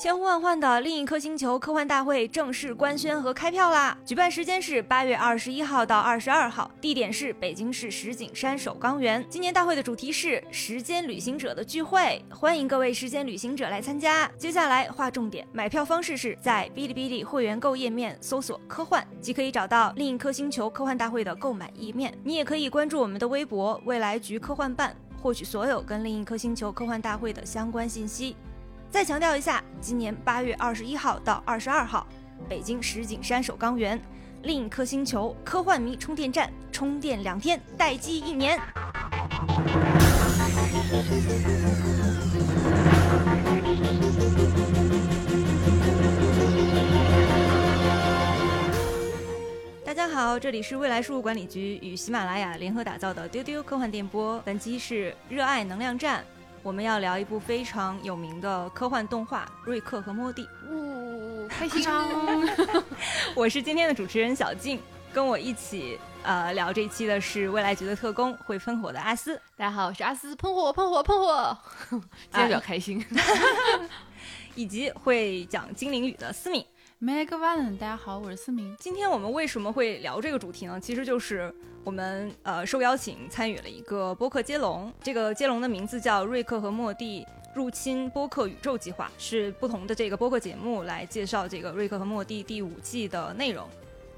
千呼万唤的另一颗星球科幻大会正式官宣和开票啦！举办时间是八月二十一号到二十二号，地点是北京市石景山首钢园。今年大会的主题是时间旅行者的聚会，欢迎各位时间旅行者来参加。接下来划重点，买票方式是在哔哩哔哩会员购页面搜索“科幻”，即可以找到另一颗星球科幻大会的购买页面。你也可以关注我们的微博“未来局科幻办”，获取所有跟另一颗星球科幻大会的相关信息。再强调一下，今年八月二十一号到二十二号，北京石景山首钢园另一颗星球科幻迷充电站，充电两天，待机一年。大家好，这里是未来事务管理局与喜马拉雅联合打造的丢丢科幻电波，本期是热爱能量站。我们要聊一部非常有名的科幻动画《瑞克和莫蒂》。呜，开心！我是今天的主持人小静，跟我一起呃聊这一期的是未来局的特工会喷火的阿斯。大家好，我是阿斯，喷火，喷火，喷火！今天比较开心。以及会讲精灵语的思敏。Meg One，大家好，我是思明。今天我们为什么会聊这个主题呢？其实就是我们呃受邀请参与了一个播客接龙，这个接龙的名字叫《瑞克和莫蒂入侵播客宇宙计划》，是不同的这个播客节目来介绍这个《瑞克和莫蒂》第五季的内容。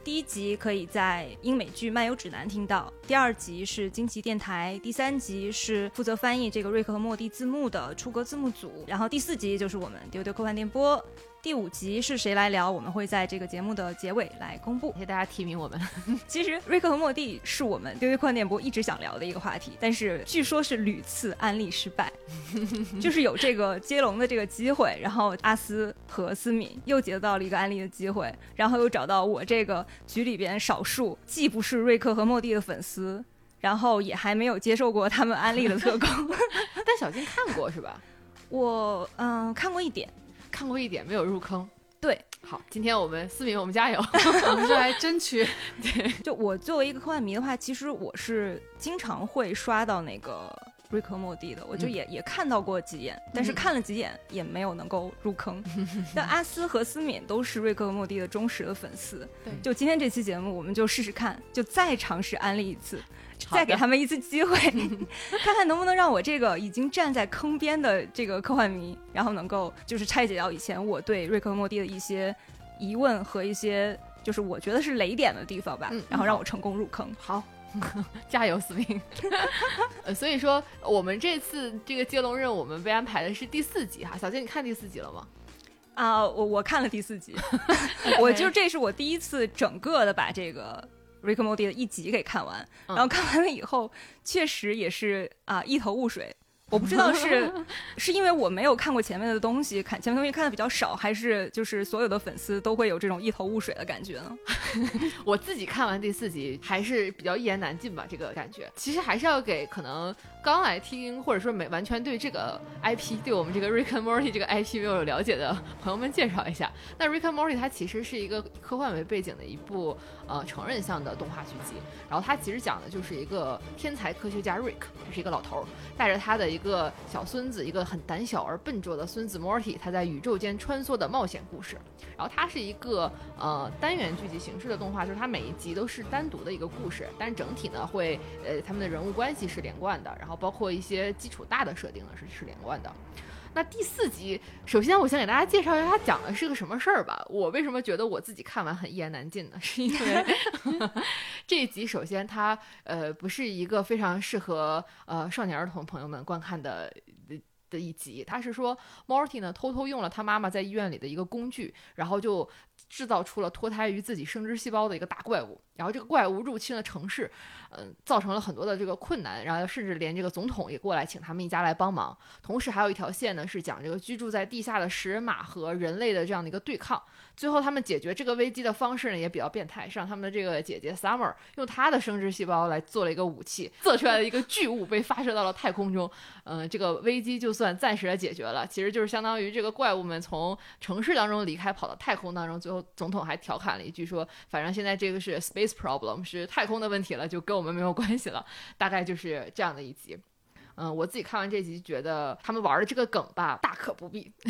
第一集可以在英美剧漫游指南听到，第二集是惊奇电台，第三集是负责翻译这个《瑞克和莫蒂》字幕的出格字幕组，然后第四集就是我们丢丢科幻电波。第五集是谁来聊？我们会在这个节目的结尾来公布，谢谢大家提名我们。其实瑞克和莫蒂是我们丢丢宽电波一直想聊的一个话题，但是据说是屡次安利失败，就是有这个接龙的这个机会，然后阿斯和思敏又接到了一个安利的机会，然后又找到我这个局里边少数既不是瑞克和莫蒂的粉丝，然后也还没有接受过他们安利的特工。但小金看过是吧？我嗯看过一点。看过一点，没有入坑。对，好，今天我们思敏，我们加油，我们就来争取。对，就我作为一个科幻迷的话，其实我是经常会刷到那个瑞克莫蒂的，我就也也看到过几眼，但是看了几眼也没有能够入坑。但阿斯和思敏都是瑞克和莫蒂的忠实的粉丝。对，就今天这期节目，我们就试试看，就再尝试安利一次。再给他们一次机会，看看能不能让我这个已经站在坑边的这个科幻迷，然后能够就是拆解掉以前我对瑞克和莫蒂的一些疑问和一些就是我觉得是雷点的地方吧，然后让我成功入坑。好，加油，思明。呃，所以说我们这次这个接龙任务，我们被安排的是第四集哈。小静，你看第四集了吗？啊，我我看了第四集，我就这是我第一次整个的把这个。Rick m o d y 的一集给看完，然后看完了以后，确实也是啊一头雾水。我不知道是 是因为我没有看过前面的东西，看前面东西看的比较少，还是就是所有的粉丝都会有这种一头雾水的感觉呢？我自己看完第四集还是比较一言难尽吧，这个感觉。其实还是要给可能刚来听或者说没完全对这个 IP，对我们这个 Rick and Morty 这个 IP 没有了解的朋友们介绍一下。那 Rick and Morty 它其实是一个科幻为背景的一部呃成人向的动画剧集，然后它其实讲的就是一个天才科学家 Rick，他是一个老头儿，带着他的一个小孙子，一个很胆小而笨拙的孙子 Morty，他在宇宙间穿梭的冒险故事。然后它是一个呃单元剧集形式的动画，就是它每一集都是单独的一个故事，但是整体呢会呃他们的人物关系是连贯的，然后包括一些基础大的设定呢是是连贯的。那第四集，首先我先给大家介绍一下它讲的是个什么事儿吧。我为什么觉得我自己看完很一言难尽呢？是因为 这一集首先它呃不是一个非常适合呃少年儿童朋友们观看的的一集，它是说 Morty 呢偷偷用了他妈妈在医院里的一个工具，然后就制造出了脱胎于自己生殖细胞的一个大怪物。然后这个怪物入侵了城市，嗯，造成了很多的这个困难，然后甚至连这个总统也过来请他们一家来帮忙。同时还有一条线呢，是讲这个居住在地下的食人马和人类的这样的一个对抗。最后他们解决这个危机的方式呢，也比较变态，是让他们的这个姐姐 Summer 用她的生殖细胞来做了一个武器，做出来的一个巨物被发射到了太空中。嗯，这个危机就算暂时的解决了，其实就是相当于这个怪物们从城市当中离开，跑到太空当中。最后总统还调侃了一句说：“反正现在这个是 space。” Problem 是太空的问题了，就跟我们没有关系了，大概就是这样的一集。嗯，我自己看完这集觉得他们玩的这个梗吧，大可不必。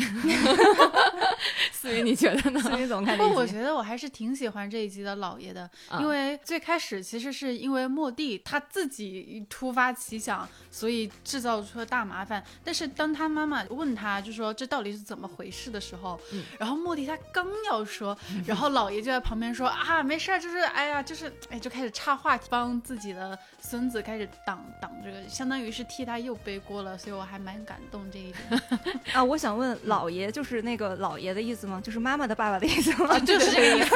思雨，你觉得呢？思雨怎么看不过我？觉得我还是挺喜欢这一集的老爷的，啊因为最开始其实是因为莫蒂他自己突发奇想，所以制造出了大麻烦。但是当他妈妈问他就说这到底是怎么回事的时候，嗯然后莫蒂他刚要说，然后老爷就在旁边说啊没事儿，就是哎呀就是哎就开始插话题，帮自己的孙子开始挡挡这个，相当于是替他又背锅了，所以我还蛮感动这一点。啊，我想问，老爷就是那个老爷的意思吗？就是妈妈的爸爸的意思吗？就是这个意思。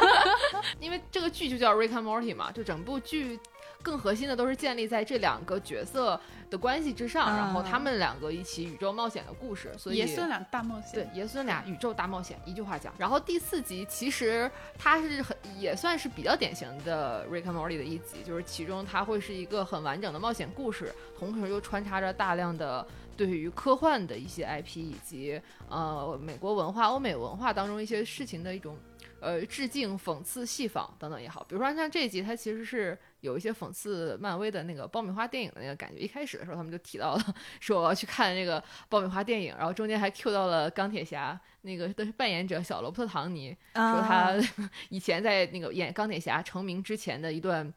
因为这个剧就叫 Rick and Morty 嘛，就整部剧更核心的都是建立在这两个角色的关系之上，啊然后他们两个一起宇宙冒险的故事，所以爷孙俩大冒险，对，爷孙俩宇宙大冒险，一句话讲。然后第四集其实它是很也算是比较典型的 Rick and Morty 的一集，就是其中它会是一个很完整的冒险故事，同时又穿插着大量的对于科幻的一些 IP 以及呃美国文化、欧美文化当中一些事情的一种。呃，致敬、讽刺、戏仿等等也好，比如说像这一集，它其实是有一些讽刺漫威的那个爆米花电影的那个感觉。一开始的时候，他们就提到了，说我要去看那个爆米花电影，然后中间还 Q 到了钢铁侠那个的扮演者小罗伯特·唐尼，说啊他 以前在那个演钢铁侠成名之前的一段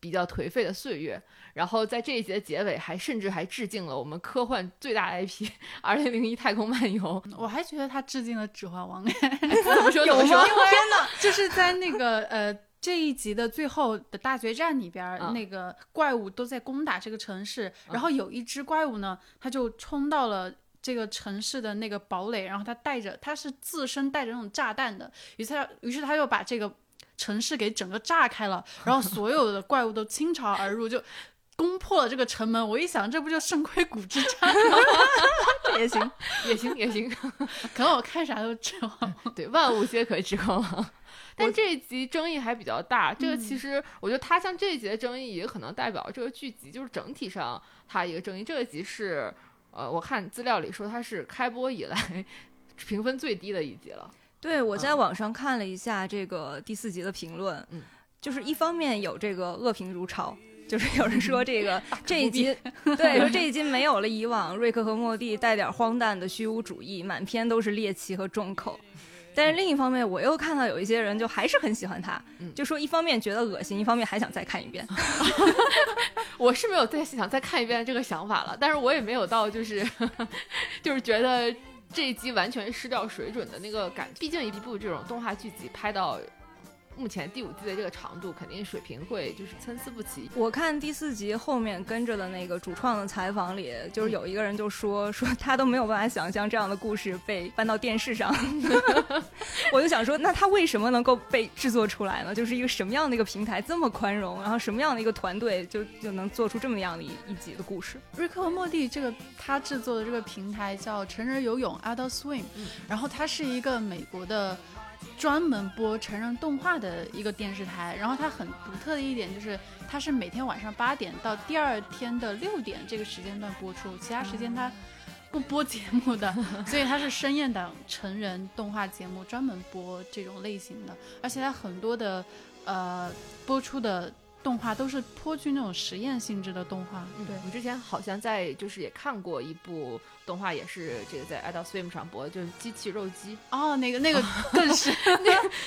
比较颓废的岁月，然后在这一集的结尾还甚至还致敬了我们科幻最大 IP 《二零零一太空漫游》。我还觉得他致敬了《指环王》怎么说？有吗？怎么说？天哪！就是在那个呃这一集的最后的大决战里边那个怪物都在攻打这个城市，然后有一只怪物呢，它就冲到了。这个城市的那个堡垒，然后它带着，它是自身带着那种炸弹的，于是它，于是它就把这个城市给整个炸开了，然后所有的怪物都倾巢而入，就攻破了这个城门。我一想，这不就圣盔谷之战吗？这也行。也行也行，可能我看啥都指望。对，万物皆可指环王。但这一集争议还比较大，这个其实我觉得它像这一集的争议，也可能代表这个剧集就是整体上它一个争议。这个集是，呃，我看资料里说它是开播以来评分最低的一集了。对，我在网上看了一下这个第四集的评论，嗯，就是一方面有这个恶评如潮。就是有人说这个这一集，对，说这一集没有了以往瑞克和莫蒂带点荒诞的虚无主义，满篇都是猎奇和重口。但是另一方面，我又看到有一些人就还是很喜欢他，嗯就说一方面觉得恶心，一方面还想再看一遍。我是没有再想再看一遍这个想法了，但是我也没有到就是 就是觉得这一集完全失掉水准的那个感。毕竟一部这种动画剧集拍到目前第五季的这个长度，肯定水平会就是参差不齐。我看第四集后面跟着的那个主创的采访里，就是有一个人就说 说他都没有办法想象这样的故事被搬到电视上。我就想说，那他为什么能够被制作出来呢？就是一个什么样的一个平台这么宽容，然后什么样的一个团队就就能做出这么样的一一集的故事？瑞克和莫蒂这个他制作的这个平台叫成人游泳 Adult Swim，、嗯然后它是一个美国的专门播成人动画的一个电视台，然后它很独特的一点就是它是每天晚上八点到第二天的六点这个时间段播出，其他时间它不播节目的，所以它是深夜档成人动画节目，专门播这种类型的，而且它很多的呃播出的动画都是颇具那种实验性质的动画，嗯对。我们之前好像在就是也看过一部动画，也是这个在 Adult Swim 上播的，就是机器肉鸡，哦，那个那个更是，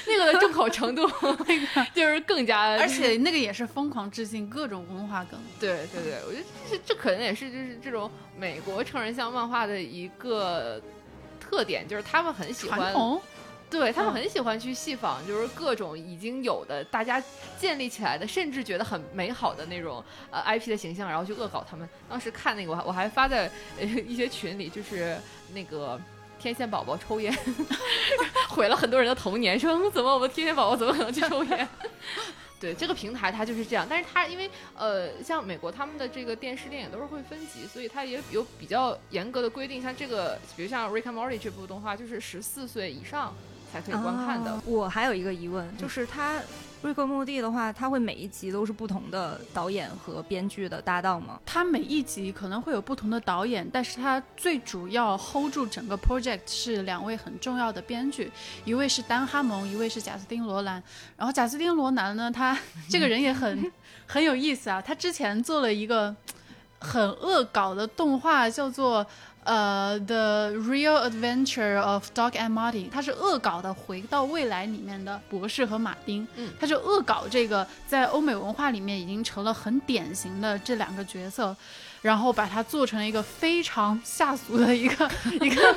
那个的重口程度，那 个就是更加，而且那个也是疯狂致敬各种文化梗。对对对，我觉得这这可能也是就是这种美国成人向漫画的一个特点，就是他们很喜欢传统，对他们嗯很喜欢去戏仿，就是各种已经有的大家建立起来的，甚至觉得很美好的那种呃 IP 的形象，然后去恶搞他们。当时看那个，我还我还发在呃一些群里，就是那个。天线宝宝抽烟，毁了很多人的童年。说嗯怎么我们天线宝宝怎么可能去抽烟？对这个平台它就是这样，但是它因为呃，像美国他们的这个电视电影都是会分级，所以它也有比较严格的规定。像这个，比如像《Rick and Morty》这部动画，就是十四岁以上才可以观看的。啊我还有一个疑问，就是他瑞克莫蒂的话，他会每一集都是不同的导演和编剧的搭档吗？他每一集可能会有不同的导演，但是他最主要 hold 住整个 project 是两位很重要的编剧，一位是丹哈蒙，一位是贾斯汀罗兰。然后贾斯汀罗兰呢，他 这个人也很很有意思啊，他之前做了一个。很恶搞的动画，叫做呃《The Real Adventure of Doc and Marty》，它是恶搞的《回到未来》里面的博士和马丁。嗯，它就恶搞这个在欧美文化里面已经成了很典型的这两个角色。然后把它做成了一个非常下俗的一个 一个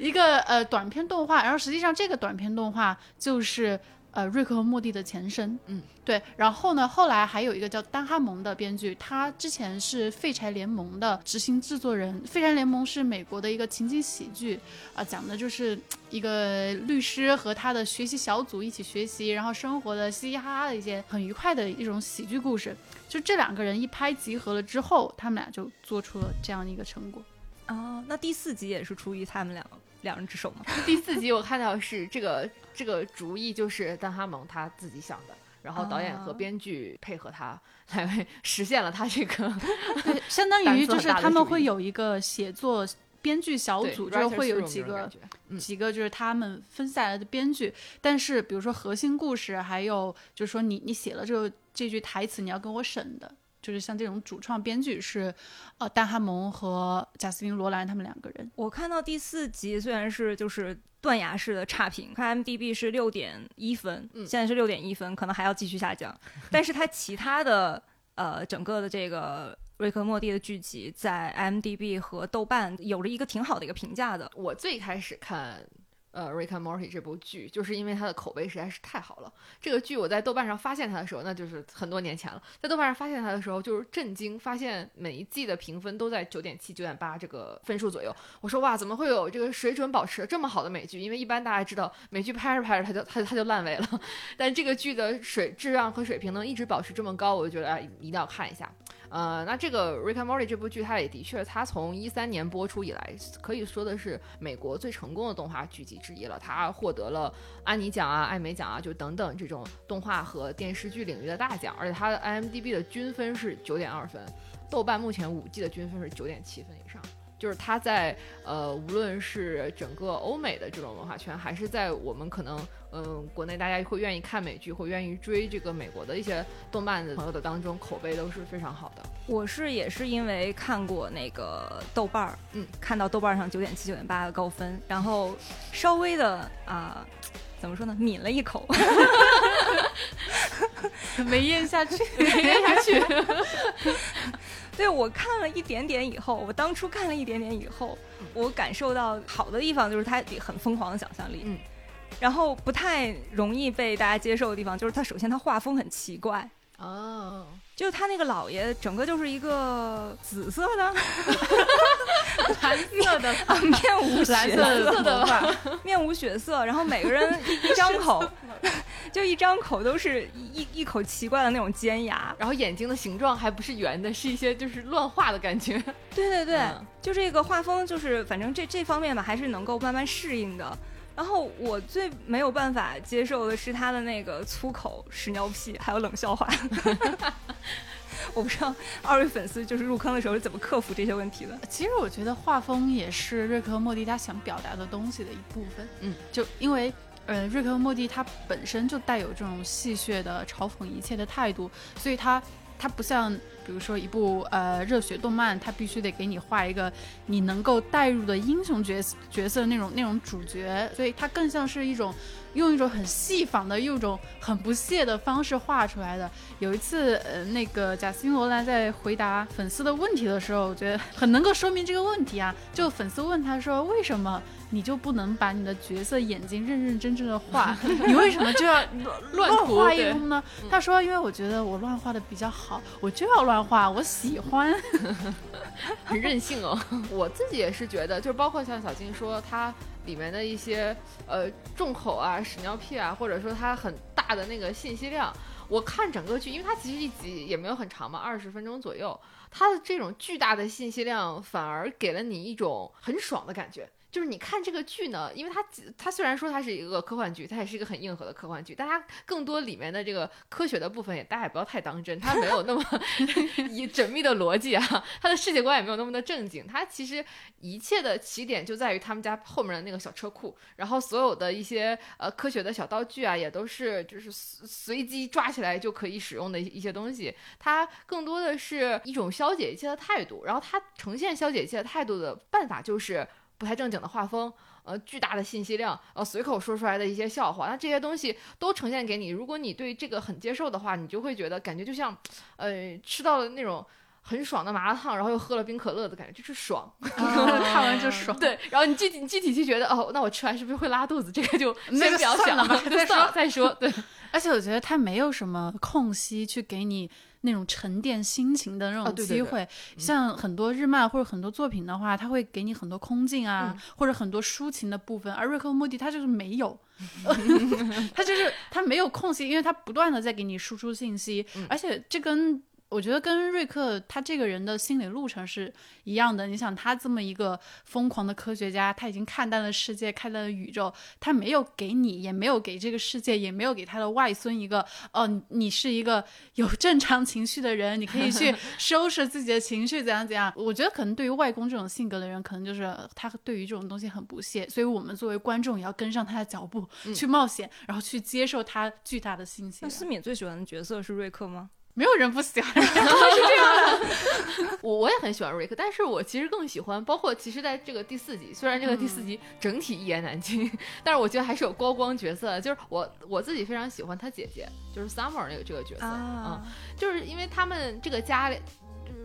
一个呃短片动画，然后实际上这个短片动画就是呃瑞克和莫蒂的前身，嗯，对。然后呢，后来还有一个叫丹哈蒙的编剧，他之前是废柴联盟的执行制作人。废柴联盟是美国的一个情景喜剧，啊、讲的就是一个律师和他的学习小组一起学习，然后生活的嘻嘻哈哈的一些很愉快的一种喜剧故事。就这两个人一拍即合了之后，他们俩就做出了这样的一个成果。哦，那第四集也是出于他们两两人之手吗？第四集我看到是这个这个主意就是丹哈蒙他自己想的，然后导演和哦编剧配合他来 实现了他这个 对，相当于就是他们会有一个写作编剧小组，就会有几个几个就是他们分下来的编剧，但是比如说核心故事，还有就是说你你写了这个这句台词，你要跟我审的，就是像这种主创编剧是，呃，丹哈蒙和贾斯汀罗兰他们两个人。我看到第四集虽然是就是断崖式的差评，看 IMDB 是六点一分，嗯现在是六点一分，可能还要继续下降。但是它其他的呃整个的这个瑞克莫蒂的剧集在 IMDB 和豆瓣有了一个挺好的一个评价的。我最开始看呃《Rick and Morty》这部剧，就是因为它的口碑实在是太好了。这个剧我在豆瓣上发现它的时候，那就是很多年前了。在豆瓣上发现它的时候，就是震惊，发现每一季的评分都在九点七、九点八这个分数左右。我说哇，怎么会有这个水准保持这么好的美剧？因为一般大家知道美剧拍着拍着它就它它就烂尾了，但这个剧的水质量和水平能一直保持这么高，我就觉得哎一定要看一下。呃，那这个《Rick and Morty》这部剧，它也的确，它从一三年播出以来，可以说的是美国最成功的动画剧集之一了。它获得了安妮奖啊、艾美奖啊，就等等这种动画和电视剧领域的大奖。而且它的 IMDB 的均分是九点二分，豆瓣目前五季的均分是九点七分以上。就是它在呃，无论是整个欧美的这种文化圈，还是在我们可能嗯、呃国内大家会愿意看美剧会愿意追这个美国的一些动漫的朋友的当中，口碑都是非常好的。我是也是因为看过那个豆瓣儿，嗯，看到豆瓣儿上九点七、九点八的高分，然后稍微的啊、怎么说呢，抿了一口。没咽下去，没咽下去。对我看了一点点以后，我当初看了一点点以后，我感受到好的地方就是它很疯狂的想象力，嗯，然后不太容易被大家接受的地方就是他首先他画风很奇怪，哦，就是他那个老爷整个就是一个紫色的。蓝色的。啊面无血蓝色的。头发，面无血色，然后每个人一一张口。就一张口都是一一口奇怪的那种尖牙，然后眼睛的形状还不是圆的，是一些就是乱画的感觉。对对对，嗯。就这个画风，就是反正这这方面吧，还是能够慢慢适应的。然后我最没有办法接受的是他的那个粗口、屎尿屁，还有冷笑话。我不知道二位粉丝就是入坑的时候是怎么克服这些问题的。其实我觉得画风也是瑞克和莫蒂他想表达的东西的一部分。嗯，就因为呃，瑞克和莫蒂他本身就带有这种戏谑的嘲讽一切的态度，所以他他不像比如说一部呃热血动漫，它必须得给你画一个你能够带入的英雄角色角色那种那种主角，所以它更像是一种。用一种很细仿的、用一种很不屑的方式画出来的。有一次，呃，那个贾斯汀·罗兰在回答粉丝的问题的时候，我觉得很能够说明这个问题啊。就粉丝问他说：“为什么你就不能把你的角色眼睛认认真真的画？你为什么就要乱乱画一通呢？” 他说：“因为我觉得我乱画的比较好，我就要乱画，我喜欢。很任性哦。我自己也是觉得，就是包括像小静说它里面的一些呃重口啊、屎尿屁啊，或者说它很大的那个信息量，我看整个剧，因为它其实一集也没有很长嘛，二十分钟左右，它的这种巨大的信息量反而给了你一种很爽的感觉。就是你看这个剧呢，因为它它虽然说它是一个科幻剧，它也是一个很硬核的科幻剧，但它更多里面的这个科学的部分也大家也不要太当真，它没有那么 以缜密的逻辑啊，它的世界观也没有那么的正经，它其实一切的起点就在于他们家后面的那个小车库，然后所有的一些呃科学的小道具啊，也都是就是随随机抓起来就可以使用的一一些东西，它更多的是一种消解一切的态度，然后它呈现消解一切的态度的办法就是不太正经的画风。呃，巨大的信息量，呃，随口说出来的一些笑话，那这些东西都呈现给你。如果你对这个很接受的话，你就会觉得感觉就像，呃，吃到了那种很爽的麻辣烫，然后又喝了冰可乐的感觉，就是爽，看完就爽。对，然后你具体具体就觉得，哦，那我吃完是不是会拉肚子？这个就先不要想了，再说再说。对，而且我觉得它没有什么空隙去给你。那种沉淀心情的那种机会，像很多日漫或者很多作品的话，它会给你很多空镜啊，或者很多抒情的部分。而瑞克和莫蒂他就是没有，他就是他没有空隙，因为他不断的在给你输出信息，而且这跟。我觉得跟瑞克他这个人的心理路程是一样的。你想，他这么一个疯狂的科学家，他已经看淡了世界，看淡了宇宙，他没有给你，也没有给这个世界，也没有给他的外孙一个，哦，你是一个 有正常情绪的人，你可以去 收拾自己的情绪，怎样怎样。我觉得可能对于外公这种性格的人，可能就是他对于这种东西很不屑，所以我们作为观众也要跟上他的脚步去冒险，然后去接受他巨大的信息。那思敏最喜欢的角色是瑞克吗？没有人不喜欢，是这样的。我我也很喜欢瑞克，但是我其实更喜欢，包括其实在这个第四集，虽然这个第四集整体一言难尽，但是我觉得还是有高光角色。就是我我自己非常喜欢他姐姐，就是 Summer 那个这个角色啊，就是因为他们这个家里，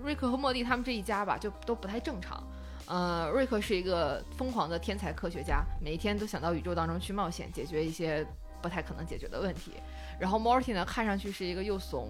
瑞克和莫蒂他们这一家吧，就都不太正常。呃，瑞克是一个疯狂的天才科学家，每一天都想到宇宙当中去冒险，解决一些不太可能解决的问题。然后 Morty 呢，看上去是一个又怂。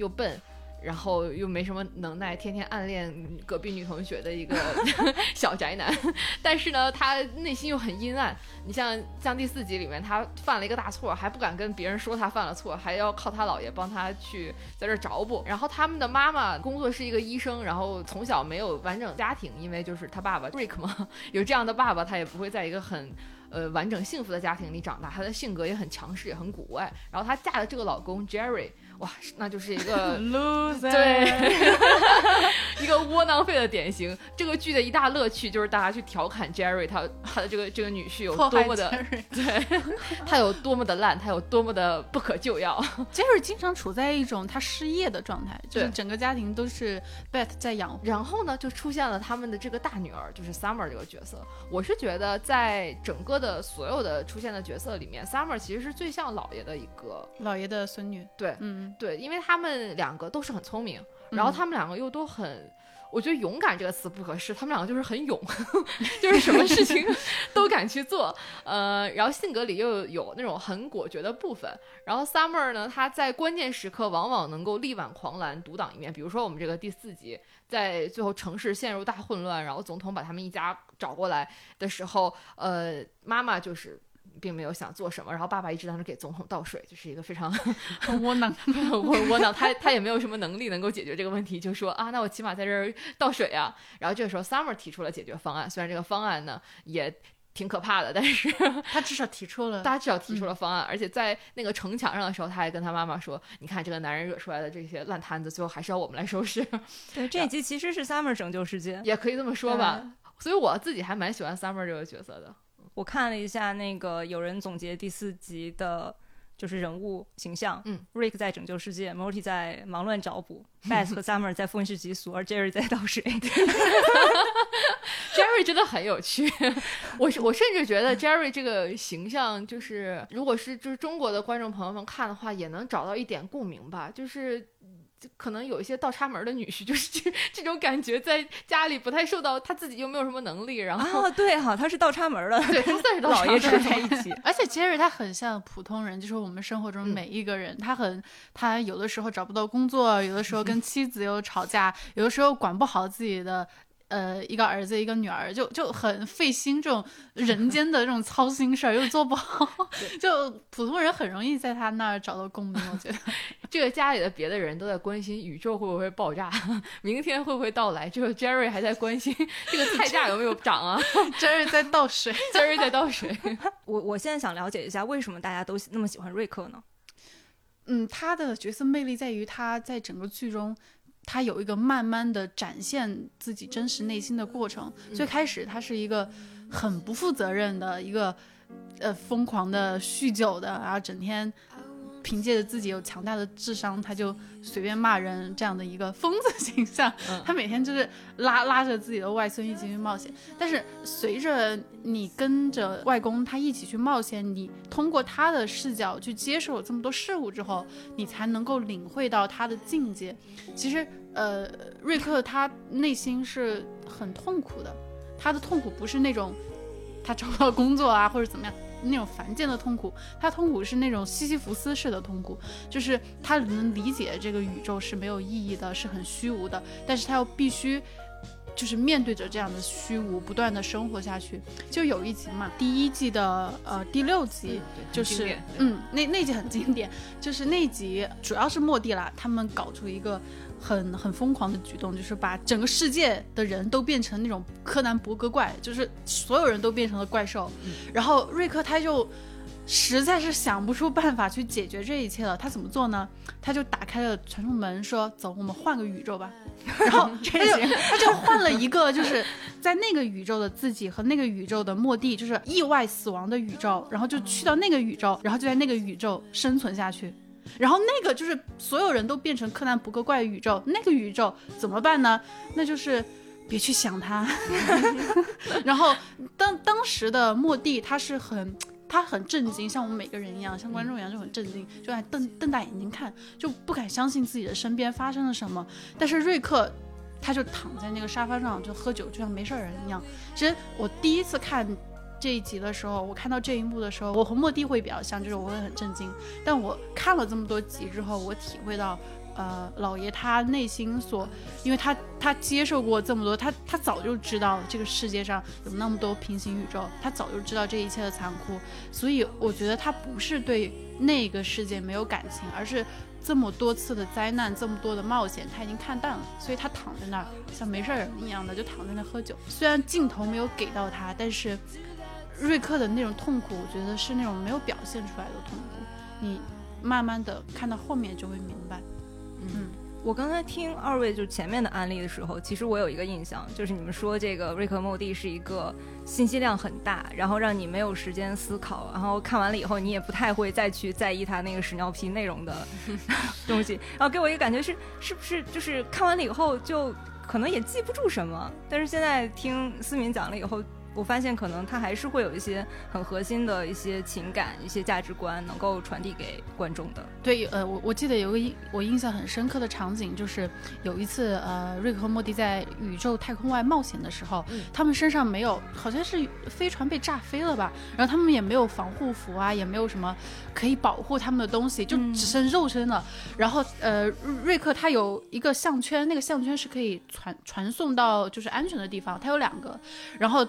又笨，然后又没什么能耐，天天暗恋隔壁女同学的一个 小宅男。但是呢，他内心又很阴暗。你像像第四集里面，他犯了一个大错，还不敢跟别人说他犯了错，还要靠他姥爷帮他去在这找补。然后他们的妈妈工作是一个医生，然后从小没有完整家庭，因为就是他爸爸 Rick 嘛，有这样的爸爸，他也不会在一个很呃完整幸福的家庭里长大。他的性格也很强势，也很古怪。然后他嫁的这个老公 Jerry。哇，那就是一个 loser，对，一个窝囊废的典型。这个剧的一大乐趣就是大家去调侃 Jerry，他他的这个这个女婿有多么的，对，他有多么的烂，他有多么的不可救药。Jerry 经常处在一种他失业的状态，就是整个家庭都是 Beth 在养。然后呢，就出现了他们的这个大女儿，就是 Summer 这个角色。我是觉得在整个的所有的出现的角色里面，Summer 其实是最像姥爷的一个姥爷的孙女。对，嗯。对，因为他们两个都是很聪明，然后他们两个又都很，我觉得“勇敢”这个词不合适，他们两个就是很勇，就是什么事情 都敢去做，呃，然后性格里又有那种很果决的部分。然后 Summer 呢，他在关键时刻往往能够力挽狂澜，独挡一面。比如说我们这个第四集，在最后城市陷入大混乱，然后总统把他们一家找过来的时候，呃，妈妈就是。并没有想做什么，然后爸爸一直在那给总统倒水，就是一个非常 窝囊 窝窝囊。他他也没有什么能力能够解决这个问题，就说啊，那我起码在这儿倒水啊。然后这个时候，Summer 提出了解决方案，虽然这个方案呢也挺可怕的，但是 他至少提出了，他至少提出了方案。而且在那个城墙上的时候，他还跟他妈妈说：“你看这个男人惹出来的这些烂摊子，最后还是要我们来收拾。”对，这一集其实是 Summer 拯救世界，也可以这么说吧。所以我自己还蛮喜欢 Summer 这个角色的。我看了一下那个有人总结第四集的，就是人物形象。嗯，Rick 在拯救世界，Morty 在忙乱找补，Beth 和 Summer 在愤世嫉俗，而 Jerry 在倒水。Jerry 真的很有趣，我我甚至觉得 Jerry 这个形象，就是如果是就是中国的观众朋友们看的话，也能找到一点共鸣吧，就是。可能有一些倒插门的女婿，就是这这种感觉，在家里不太受到，他自己又没有什么能力，然后啊，对哈，他是倒插门的，对他算是老爷住在一起，而且杰瑞他很像普通人，就是我们生活中每一个人，他很他有的时候找不到工作，有的时候跟妻子又吵架，有的时候管不好自己的。呃，一个儿子，一个女儿，就就很费心，这种 人间的这种操心事儿又做不好 就普通人很容易在他那儿找到共鸣。我觉得，这个家里的别的人都在关心宇宙会不会爆炸，明天会不会到来，只有 Jerry 还在关心这个菜价有没有涨啊。Jerry 在倒水，Jerry 在倒水。我我现在想了解一下，为什么大家都那么喜欢瑞克呢？嗯，他的角色魅力在于他在整个剧中。他有一个慢慢的展现自己真实内心的过程。最开始他是一个很不负责任的一个，呃，疯狂的酗酒的，然后整天凭借着自己有强大的智商，他就随便骂人这样的一个疯子形象。嗯他每天就是拉拉着自己的外孙一起去冒险。但是随着你跟着外公他一起去冒险，你通过他的视角去接受了这么多事物之后，你才能够领会到他的境界。其实，呃，瑞克他内心是很痛苦的，他的痛苦不是那种他找不到工作啊或者怎么样。那种凡间的痛苦，他痛苦是那种西西弗斯式的痛苦，就是他能理解这个宇宙是没有意义的，是很虚无的，但是他又必须就是面对着这样的虚无，不断的生活下去。就有一集嘛，第一季的呃第六集，就是嗯，那那集很经典，就是那集主要是莫蒂啦，他们搞出一个很很疯狂的举动，就是把整个世界的人都变成那种柯南伯格怪，就是所有人都变成了怪兽，然后瑞克他就。实在是想不出办法去解决这一切了，他怎么做呢？他就打开了传送门，说：“走，我们换个宇宙吧。”然后 他就他就换了一个，就是在那个宇宙的自己和那个宇宙的末地，就是意外死亡的宇宙，然后就去到那个宇宙，然后就在那个宇宙生存下去。然后那个就是所有人都变成柯南伯格怪宇宙，那个宇宙怎么办呢？那就是别去想它。然后当当时的莫蒂他是很。他很震惊，像我们每个人一样，像观众一样就很震惊，就爱瞪瞪大眼睛看，就不敢相信自己的身边发生了什么。但是瑞克他就躺在那个沙发上就喝酒，就像没事人一样。其实我第一次看这一集的时候，我看到这一幕的时候，我和莫蒂会比较像，就是我会很震惊。但我看了这么多集之后，我体会到，呃，老爷他内心所，因为他他接受过这么多，他他早就知道这个世界上有那么多平行宇宙，他早就知道这一切的残酷，所以我觉得他不是对那个世界没有感情，而是。这么多次的灾难，这么多的冒险，他已经看淡了，所以他躺在那儿像没事儿人一样的就躺在那喝酒。虽然镜头没有给到他，但是瑞克的那种痛苦，我觉得是那种没有表现出来的痛苦。你慢慢的看到后面就会明白。嗯我刚才听二位就前面的案例的时候，其实我有一个印象，就是你们说这个瑞克·莫蒂是一个信息量很大，然后让你没有时间思考，然后看完了以后你也不太会再去在意他那个屎尿屁内容的 东西，然后给我一个感觉是，是不是就是看完了以后就可能也记不住什么，但是现在听思敏讲了以后。我发现可能他还是会有一些很核心的一些情感、一些价值观能够传递给观众的。对，呃，我我记得有个印我印象很深刻的场景，就是有一次，呃，瑞克和莫蒂在宇宙太空外冒险的时候，嗯他们身上没有，好像是飞船被炸飞了吧，然后他们也没有防护服啊，也没有什么可以保护他们的东西，就嗯只剩肉身了。然后，呃，瑞克他有一个项圈，那个项圈是可以传传送到就是安全的地方，他有两个，然后。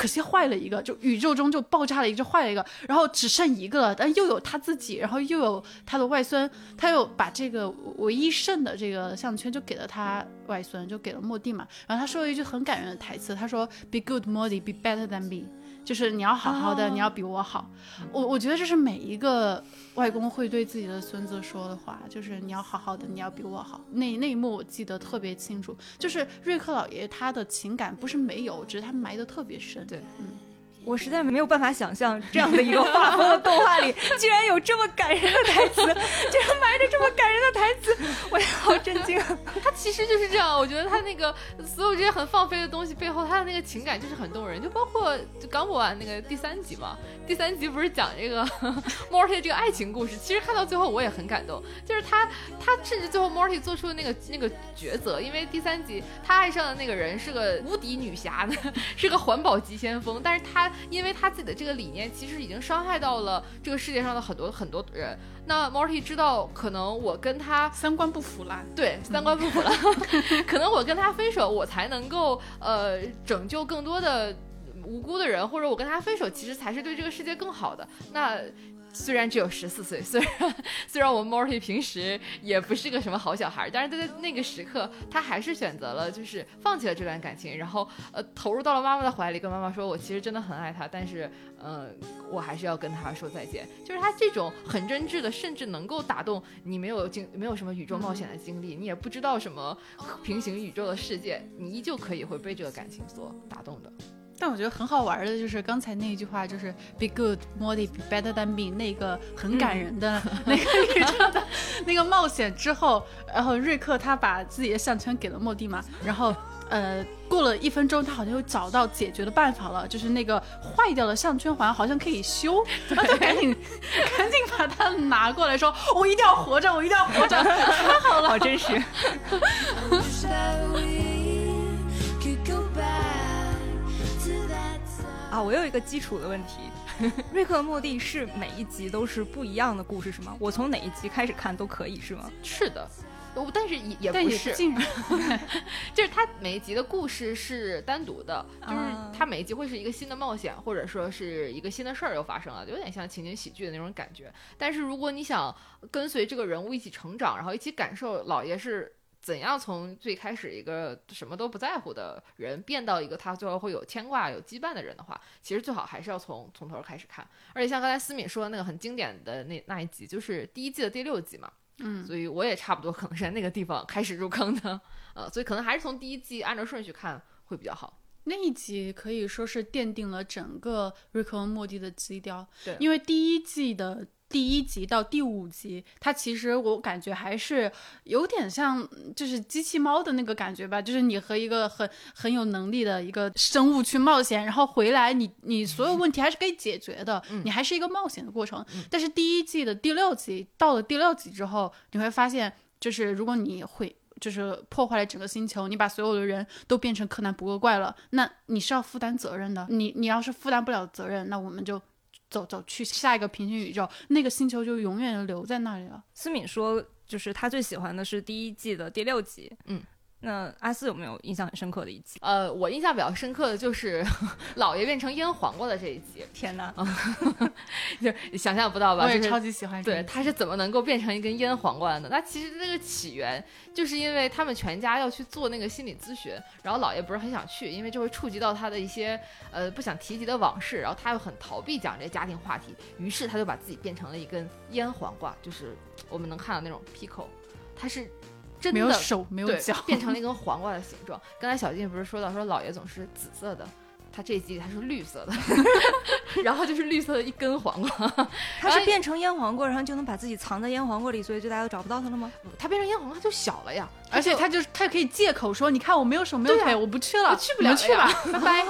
可惜坏了一个，就宇宙中就爆炸了一个，就坏了一个，然后只剩一个了，但又有他自己，然后又有他的外孙，他又把这个唯一剩的这个项圈就给了他外孙，就给了莫蒂嘛。然后他说了一句很感人的台词，他说：“Be good, Morty, be better than me。”就是你要好好的，哦你要比我好。我我觉得这是每一个外公会对自己的孙子说的话，就是你要好好的，你要比我好。那那一幕我记得特别清楚，就是瑞克老爷他的情感不是没有，只是他埋得特别深。对，嗯。我实在没有办法想象这样的一个画风的动画里，居然有这么感人的台词，居然埋着这么感人的台词，我也好震惊。他其实就是这样，我觉得他那个所有这些很放飞的东西背后，他的那个情感就是很动人。就包括就刚播完那个第三集嘛，第三集不是讲这个 Morty 这个爱情故事，其实看到最后我也很感动，就是他他甚至最后 Morty 做出的那个那个抉择，因为第三集他爱上的那个人是个无敌女侠的，是个环保急先锋，但是他因为他自己的这个理念，其实已经伤害到了这个世界上的很多很多人。那 Morty 知道，可能我跟他三观不符啦。对，三观不符了，可能我跟他分手，我才能够呃拯救更多的无辜的人，或者我跟他分手，其实才是对这个世界更好的。那虽然只有十四岁，虽然虽然我们 Morty 平时也不是个什么好小孩，但是在那个时刻，他还是选择了就是放弃了这段感情，然后呃投入到了妈妈的怀里，跟妈妈说：“我其实真的很爱他，但是呃我还是要跟他说再见。”就是他这种很真挚的，甚至能够打动你没有经没有什么宇宙冒险的经历，你也不知道什么平行宇宙的世界，你依旧可以会被这个感情所打动的。但我觉得很好玩的就是刚才那一句话，就是 be good, Morty, be better than me，那个很感人的 那个宇宙的那个冒险之后，然后瑞克他把自己的项圈给了莫蒂嘛，然后呃过了一分钟，他好像又找到解决的办法了，就是那个坏掉的项圈环好像可以修，他就赶紧赶紧把它拿过来说，我一定要活着，我一定要活着，太好了，好真实。啊，我有一个基础的问题，瑞克和莫蒂是每一集都是不一样的故事是吗？我从哪一集开始看都可以是吗？是的。我但是也也不是，竟 就是他每一集的故事是单独的，就是啊它每一集会是一个新的冒险，或者说是一个新的事儿又发生了，有点像情景喜剧的那种感觉。但是如果你想跟随这个人物一起成长，然后一起感受老爷是怎样从最开始一个什么都不在乎的人，变到一个他最后会有牵挂、有羁绊的人的话，其实最好还是要从从头开始看。而且像刚才思敏说的那个很经典的那那一集，就是第一季的第六集嘛，嗯，所以我也差不多可能是在那个地方开始入坑的，呃，所以可能还是从第一季按照顺序看会比较好。那一集可以说是奠定了整个瑞克和莫蒂的基调，对因为第一季的第一集到第五集，它其实我感觉还是有点像就是机器猫的那个感觉吧，就是你和一个很很有能力的一个生物去冒险，然后回来你你所有问题还是可以解决的，你还是一个冒险的过程。但是第一季的第六集到了第六集之后，你会发现，就是如果你会。就是破坏了整个星球，你把所有的人都变成柯南不恶怪了，那你是要负担责任的。你你要是负担不了责任，那我们就走走去下一个平行宇宙，那个星球就永远留在那里了。思敏说，就是他最喜欢的是第一季的第六集。嗯，那阿四有没有印象很深刻的一集？呃，我印象比较深刻的就是 老爷变成腌黄瓜的这一集，天哪！就想象不到吧？就是我也超级喜欢这对，他是怎么能够变成一根腌黄瓜的呢？那其实这个起源就是因为他们全家要去做那个心理咨询，然后老爷不是很想去，因为就会触及到他的一些呃不想提及的往事，然后他又很逃避讲这些家庭话题，于是他就把自己变成了一根腌黄瓜，就是我们能看到那种 pickle，它是真的没有手，没有脚，变成了一根黄瓜的形状。刚才小静不是说到说老爷总是紫色的。他这一集里他是绿色的，然后就是绿色的一根黄瓜，他是变成腌黄瓜，然后就能把自己藏在腌黄瓜里，所以就大家都找不到他了吗？他变成腌黄瓜就小了呀，而且就他就是他可以借口说，你看我没有手没有腿，我不去了，我去不了你们去吧，拜拜。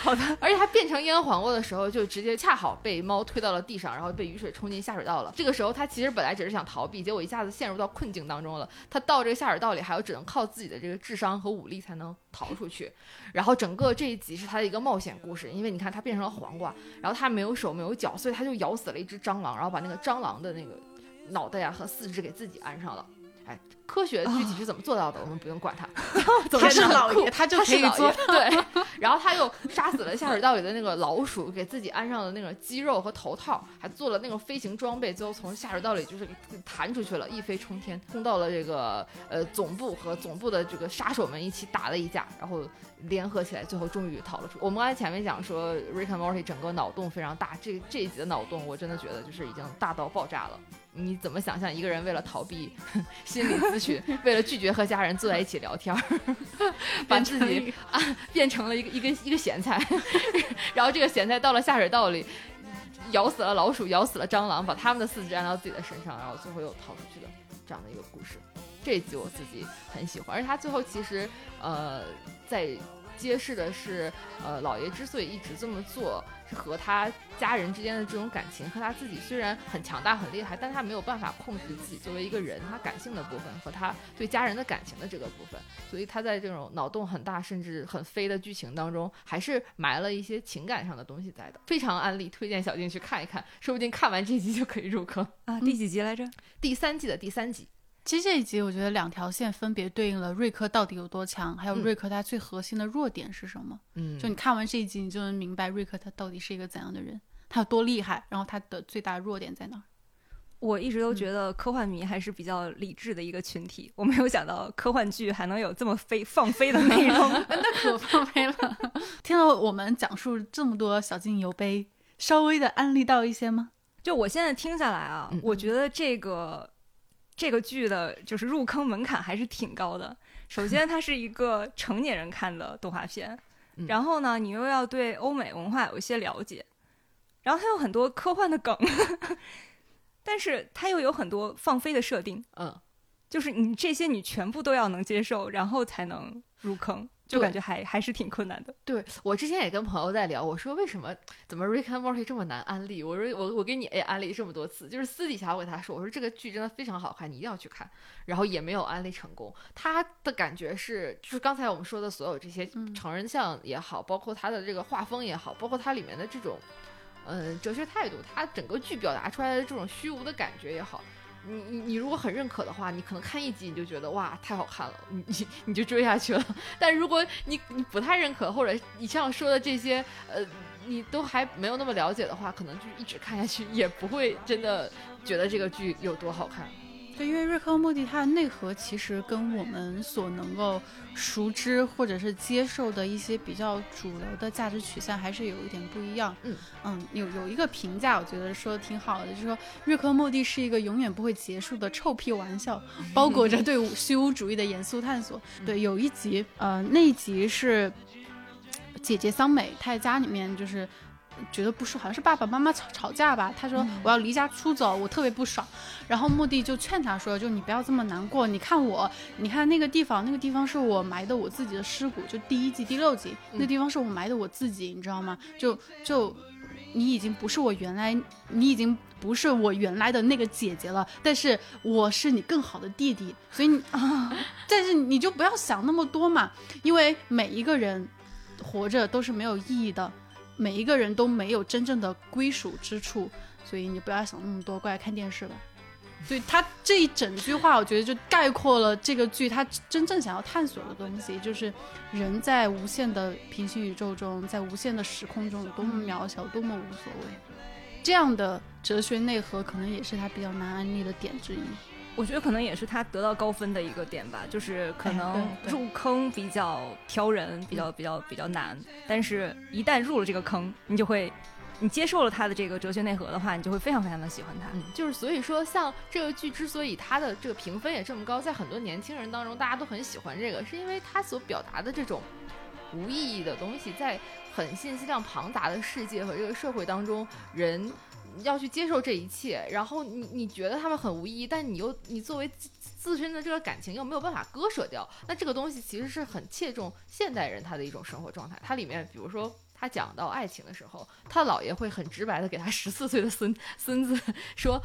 好的，而且它变成腌黄瓜的时候，就直接恰好被猫推到了地上，然后被雨水冲进下水道了。这个时候，它其实本来只是想逃避，结果一下子陷入到困境当中了。它到这个下水道里，还有只能靠自己的这个智商和武力才能逃出去。然后整个这一集是他的一个冒险故事，因为你看它变成了黄瓜，然后它没有手没有脚，所以它就咬死了一只蟑螂，然后把那个蟑螂的那个脑袋呀、和四肢给自己安上了。哎，科学具体是怎么做到的，我们不用管它。他是老爷，他就可以做是老爷，对。然后他又杀死了下水道里的那个老鼠，给自己安上了那个肌肉和头套，还做了那种飞行装备，最后从下水道里就是弹出去了，一飞冲天，冲到了这个呃总部和总部的这个杀手们一起打了一架，然后联合起来，最后终于逃了出。我们刚才前面讲说 Rick and Morty 整个脑洞非常大，这这一集的脑洞我真的觉得就是已经大到爆炸了。你怎么想象一个人为了逃避 心理咨询，为了拒绝和家人坐在一起聊天儿，把自己啊变成了一个一根一个咸菜，然后这个咸菜到了下水道里，咬死了老鼠，咬死了蟑螂，把他们的四肢安到自己的身上，然后最后又逃出去的这样的一个故事。这一集我自己很喜欢，而且他最后其实呃在揭示的是，呃，老爷之所以一直这么做，是和他家人之间的这种感情，和他自己虽然很强大、很厉害，但他没有办法控制自己作为一个人他感性的部分和他对家人的感情的这个部分，所以他在这种脑洞很大甚至很飞的剧情当中，还是埋了一些情感上的东西在的。非常安利，推荐小静去看一看，说不定看完这集就可以入坑。啊，第几集来着？第三季的第三集，其实这一集我觉得两条线分别对应了瑞克到底有多强，还有嗯瑞克他最核心的弱点是什么。嗯就你看完这一集，你就能明白瑞克他到底是一个怎样的人，他有多厉害，然后他的最大弱点在哪儿。我一直都觉得科幻迷还是比较理智的一个群体，我没有想到科幻剧还能有这么飞放飞的内容。那可放飞了。听到我们讲述这么多小金油杯，稍微的安利到一些吗？就我现在听下来啊，嗯我觉得这个这个剧的就是入坑门槛还是挺高的。首先，它是一个成年人看的动画片，嗯。然后呢，你又要对欧美文化有一些了解，然后它有很多科幻的梗，但是它又有很多放飞的设定，嗯，就是你这些你全部都要能接受，然后才能入坑，就感觉还还是挺困难的。对我之前也跟朋友在聊，我说为什么怎么 Rick and Morty 这么难安利？我说我我给你也安利这么多次，就是私底下我给他说，我说这个剧真的非常好看，你一定要去看，然后也没有安利成功。他的感觉是，就是刚才我们说的所有这些嗯成人像也好，包括他的这个画风也好，包括它里面的这种。嗯，哲学态度，它整个剧表达出来的这种虚无的感觉也好，你你你如果很认可的话，你可能看一集你就觉得哇太好看了，你你你就追下去了。但如果你你不太认可，或者你像说的这些呃你都还没有那么了解的话，可能就一直看下去也不会真的觉得这个剧有多好看。对，因为瑞克和莫蒂它的内核其实跟我们所能够熟知或者是接受的一些比较主流的价值取向还是有一点不一样。嗯嗯，有有一个评价，我觉得说的挺好的，就是说瑞克和莫蒂是一个永远不会结束的臭屁玩笑，包裹着对虚无主义的严肃探索。对，有一集，呃，那一集是姐姐桑美，她在家里面就是。觉得不是，好像是爸爸妈妈吵吵架吧。他说我要离家出走，我特别不爽。然后莫蒂就劝他说：“就你不要这么难过，你看我，你看那个地方，那个地方是我埋的我自己的尸骨，就第一季第六集，那地方是我埋的我自己，你知道吗？就就你已经不是我原来，你已经不是我原来的那个姐姐了，但是我是你更好的弟弟，所以你啊，但是你就不要想那么多嘛，因为每一个人活着都是没有意义的。”每一个人都没有真正的归属之处，所以你不要想那么多，过来看电视吧。所以他这一整句话，我觉得就概括了这个剧他真正想要探索的东西，就是人在无限的平行宇宙中，在无限的时空中有多么渺小，多么无所谓。这样的哲学内核，可能也是他比较难安利的点之一。我觉得可能也是他得到高分的一个点吧，就是可能入坑比较挑人，比较比较比较难，但是一旦入了这个坑，你就会，你接受了他的这个哲学内核的话，你就会非常非常的喜欢他。嗯，就是所以说，像这个剧之所以它的这个评分也这么高，在很多年轻人当中，大家都很喜欢这个，是因为它所表达的这种无意义的东西，在很信息量庞杂的世界和这个社会当中，人要去接受这一切，然后你你觉得他们很无意义，但你又你作为自自身的这个感情又没有办法割舍掉，那这个东西其实是很切中现代人他的一种生活状态。它里面比如说。他讲到爱情的时候，他姥爷会很直白的给他十四岁的孙 孙子说：“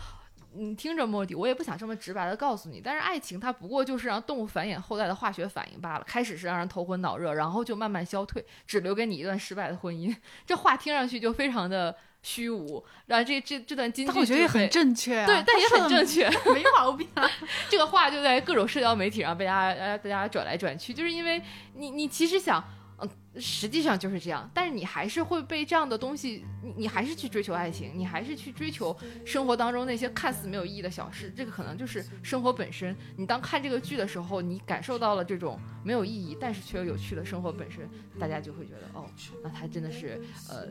你听着，莫迪，我也不想这么直白的告诉你，但是爱情它不过就是让动物繁衍后代的化学反应罢了。开始是让人头昏脑热，然后就慢慢消退，只留给你一段失败的婚姻。这话听上去就非常的虚无。然后这这这段金句，但我觉得也很正确、啊，对，但也很正确，没 毛病、啊。这个话就在各种社交媒体上被大家呃大家转来转去，就是因为你你其实想。嗯，实际上就是这样，但是你还是会被这样的东西，你你还是去追求爱情，你还是去追求生活当中那些看似没有意义的小事，这个可能就是生活本身。你当看这个剧的时候，你感受到了这种没有意义但是却又有趣的生活本身，大家就会觉得哦，那它真的是呃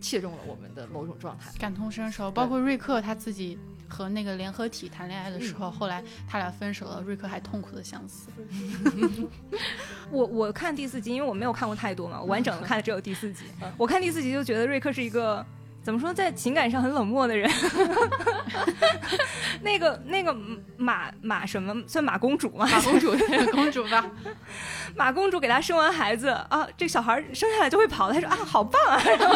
切中了我们的某种状态。感同身受，包括瑞克他自己和那个联合体谈恋爱的时候，后来他俩分手了，瑞克还痛苦的相思。我我看第四集，因为我没有看过太多嘛，我完整的看的只有第四集。我看第四集就觉得瑞克是一个怎么说，在情感上很冷漠的人。那个那个马马什么算马公主吗？马公主，公主吧，马公主给他生完孩子啊，这小孩生下来就会跑，他说啊好棒啊，然 后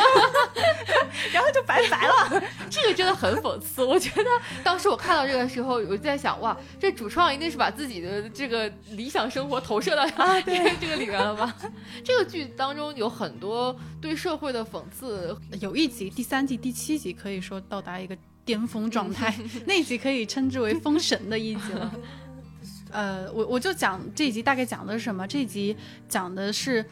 然后就拜拜了。这个真的很讽刺。我觉得当时我看到这个时候，我就在想，哇，这主创一定是把自己的这个理想生活投射到啊对这个里面了吧？这个剧当中有很多对社会的讽刺，有一集第三季第七集可以说到达一个巅峰状态，那一集可以称之为封神的一集了。呃，我我就讲这一集大概讲的是什么？这一集讲的是。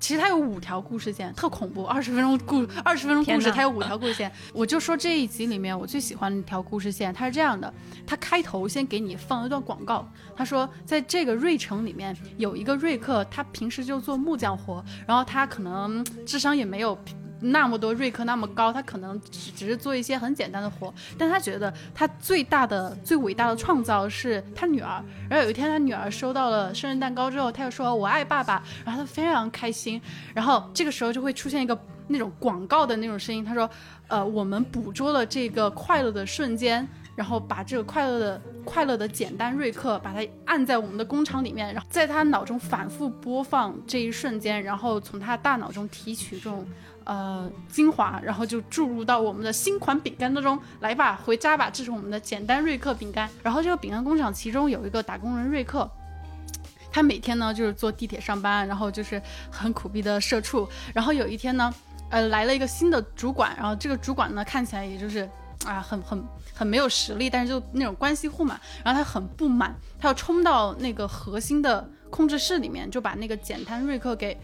其实它有五条故事线，特恐怖。二十分钟故，二十分钟故事，它有五条故事线。我就说这一集里面我最喜欢的一条故事线，它是这样的：它开头先给你放一段广告，他说在这个瑞城里面有一个瑞克，他平时就做木匠活，然后他可能智商也没有那么多瑞克那么高，他可能只只是做一些很简单的活，但他觉得他最大的、最伟大的创造是他女儿。然后有一天，他女儿收到了生日蛋糕之后，他又说：“我爱爸爸。”然后他非常开心。然后这个时候就会出现一个那种广告的那种声音，他说：“呃，我们捕捉了这个快乐的瞬间。”然后把这个快乐的、快乐的简单瑞克，把它按在我们的工厂里面，然后在他脑中反复播放这一瞬间，然后从他大脑中提取这种呃精华，然后就注入到我们的新款饼干当中来吧，回家吧，这是我们的简单瑞克饼干。然后这个饼干工厂其中有一个打工人瑞克。他每天呢就是坐地铁上班，然后就是很苦逼的社畜。然后有一天呢，呃，来了一个新的主管，然后这个主管呢看起来也就是啊，很很很没有实力，但是就那种关系户嘛。然后他很不满，他要冲到那个核心的控制室里面，就把那个简单瑞克给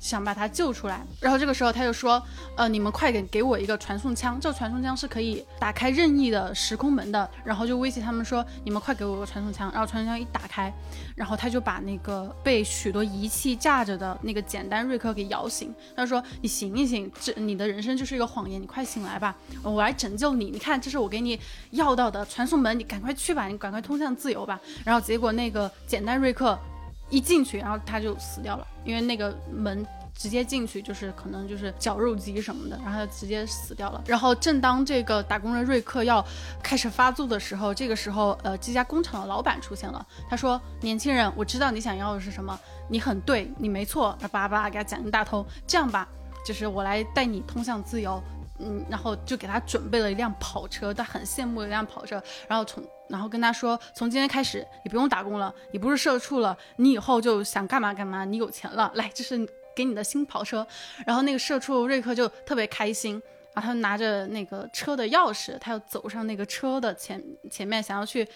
想把他救出来。然后这个时候他就说，呃，你们快点给我一个传送枪，这个传送枪是可以打开任意的时空门的。然后就威胁他们说，你们快给我个传送枪。然后传送枪一打开，然后他就把那个被许多仪器架着的那个简单瑞克给摇醒。他说：“你醒一醒，这你的人生就是一个谎言，你快醒来吧，我来拯救你。你看，这是我给你要到的传送门，你赶快去吧，你赶快通向自由吧。”然后结果那个简单瑞克一进去，然后他就死掉了，因为那个门。直接进去就是可能就是绞肉机什么的，然后他直接死掉了。然后正当这个打工人瑞克要开始发作的时候，这个时候呃这家工厂的老板出现了。他说：“年轻人，我知道你想要的是什么，你很对，你没错。”叭叭给他讲一大通。这样吧，就是我来带你通向自由。嗯，然后就给他准备了一辆跑车，他很羡慕一辆跑车。然后从然后跟他说，从今天开始你不用打工了，你不是社畜了，你以后就想干嘛干嘛，你有钱了，来，这是给你的新跑车。然后那个社畜瑞克就特别开心，然后他拿着那个车的钥匙，他要走上那个车的前前面，想要去。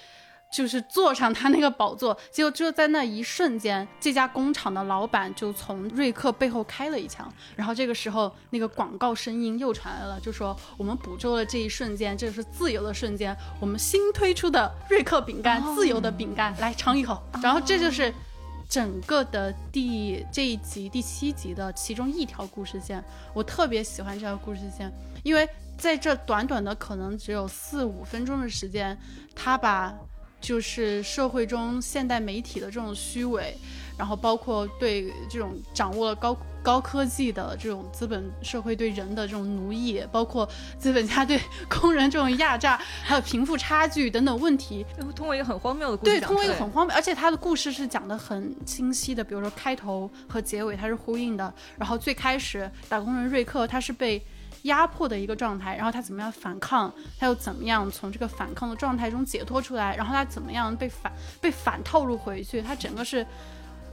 就是坐上他那个宝座，结果就在那一瞬间，这家工厂的老板就从瑞克背后开了一枪，然后这个时候那个广告声音又传来了，就说我们捕捉了这一瞬间，这是自由的瞬间，我们新推出的瑞克饼干，自由的饼干，来尝一口，然后这就是整个的第这一集第七集的其中一条故事线，我特别喜欢这条故事线，因为在这短短的可能只有四五分钟的时间，他把。就是社会中现代媒体的这种虚伪，然后包括对这种掌握了高高科技的这种资本社会对人的这种奴役，包括资本家对 工人这种压榨，还有贫富差距等等问题，通过一个很荒谬的故事对，通过一个很荒谬，而且他的故事是讲的很清晰的，比如说开头和结尾它是呼应的，然后最开始打工人瑞克他是被。压迫的一个状态，然后他怎么样反抗，他又怎么样从这个反抗的状态中解脱出来，然后他怎么样被反被反套路回去，他整个是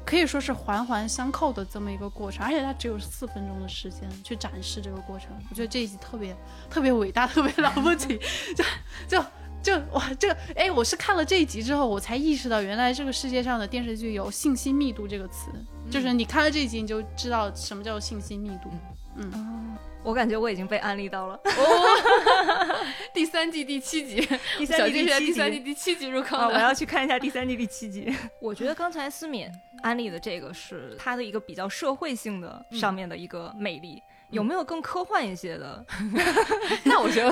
可以说是环环相扣的这么一个过程，而且他只有四分钟的时间去展示这个过程，我觉得这一集特别特别伟大，特别了不起，就就就哇，这个哎，我是看了这一集之后，我才意识到原来这个世界上的电视剧有信息密度这个词，就是你看了这一集你就知道什么叫信息密度，嗯。我感觉我已经被安利到了。哦 第三季第七集，第三季第七集第三季第七集入坑啊，我。要去看一下第三季第七集。我觉得刚才思敏安利的这个是它的一个比较社会性的上面的一个魅力。有没有更科幻一些的？那我觉得，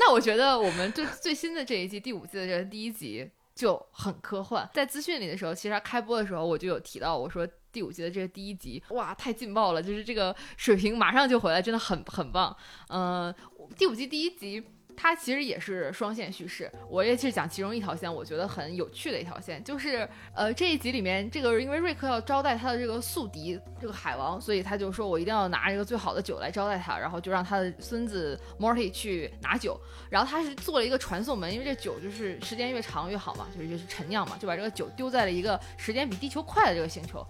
那我觉得我们最最新的这一季第五季的这个第一集就很科幻。在资讯里的时候，其实它开播的时候我就有提到，我说第五季的这个第一集，哇，太劲爆了，就是这个水平马上就回来，真的很很棒。嗯、第五季第一集。它其实也是双线叙事，我也是讲其中一条线，我觉得很有趣的一条线，就是呃这一集里面，这个因为瑞克要招待他的这个宿敌这个海王，所以他就说我一定要拿这个最好的酒来招待他，然后就让他的孙子 Morty 去拿酒，然后他是做了一个传送门，因为这酒就是时间越长越好嘛，就是就是陈酿嘛，就把这个酒丢在了一个时间比地球快的这个星球，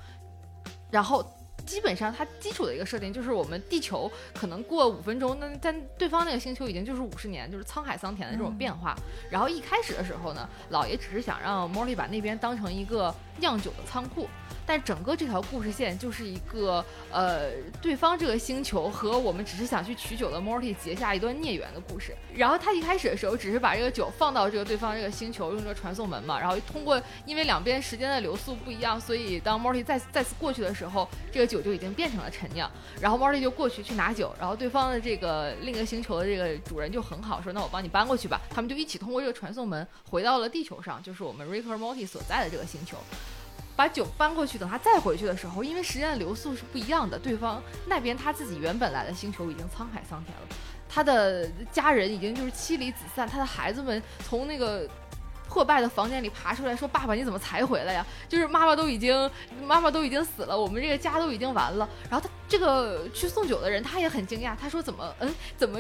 然后。基本上，它基础的一个设定就是我们地球可能过五分钟，那但对方那个星球已经就是五十年，就是沧海桑田的这种变化。然后一开始的时候呢，老爷只是想让莫莉把那边当成一个酿酒的仓库，但整个这条故事线就是一个呃，对方这个星球和我们只是想去取酒的 Morty 结下一段孽缘的故事。然后他一开始的时候只是把这个酒放到这个对方这个星球，用这个传送门嘛，然后通过因为两边时间的流速不一样，所以当 Morty 再再次过去的时候，这个酒就已经变成了陈酿。然后 Morty 就过去去拿酒，然后对方的这个另一个星球的这个主人就很好，说那我帮你搬过去吧。他们就一起通过这个传送门回到了地球上，就是我们 Rick 和 Morty 所在的这个星球。把酒搬过去，等他再回去的时候，因为时间的流速是不一样的，对方那边他自己原本来的星球已经沧海桑田了，他的家人已经就是妻离子散，他的孩子们从那个破败的房间里爬出来说：“爸爸，你怎么才回来呀？就是妈妈都已经妈妈都已经死了，我们这个家都已经完了。”然后他这个去送酒的人他也很惊讶，他说：“怎么嗯怎么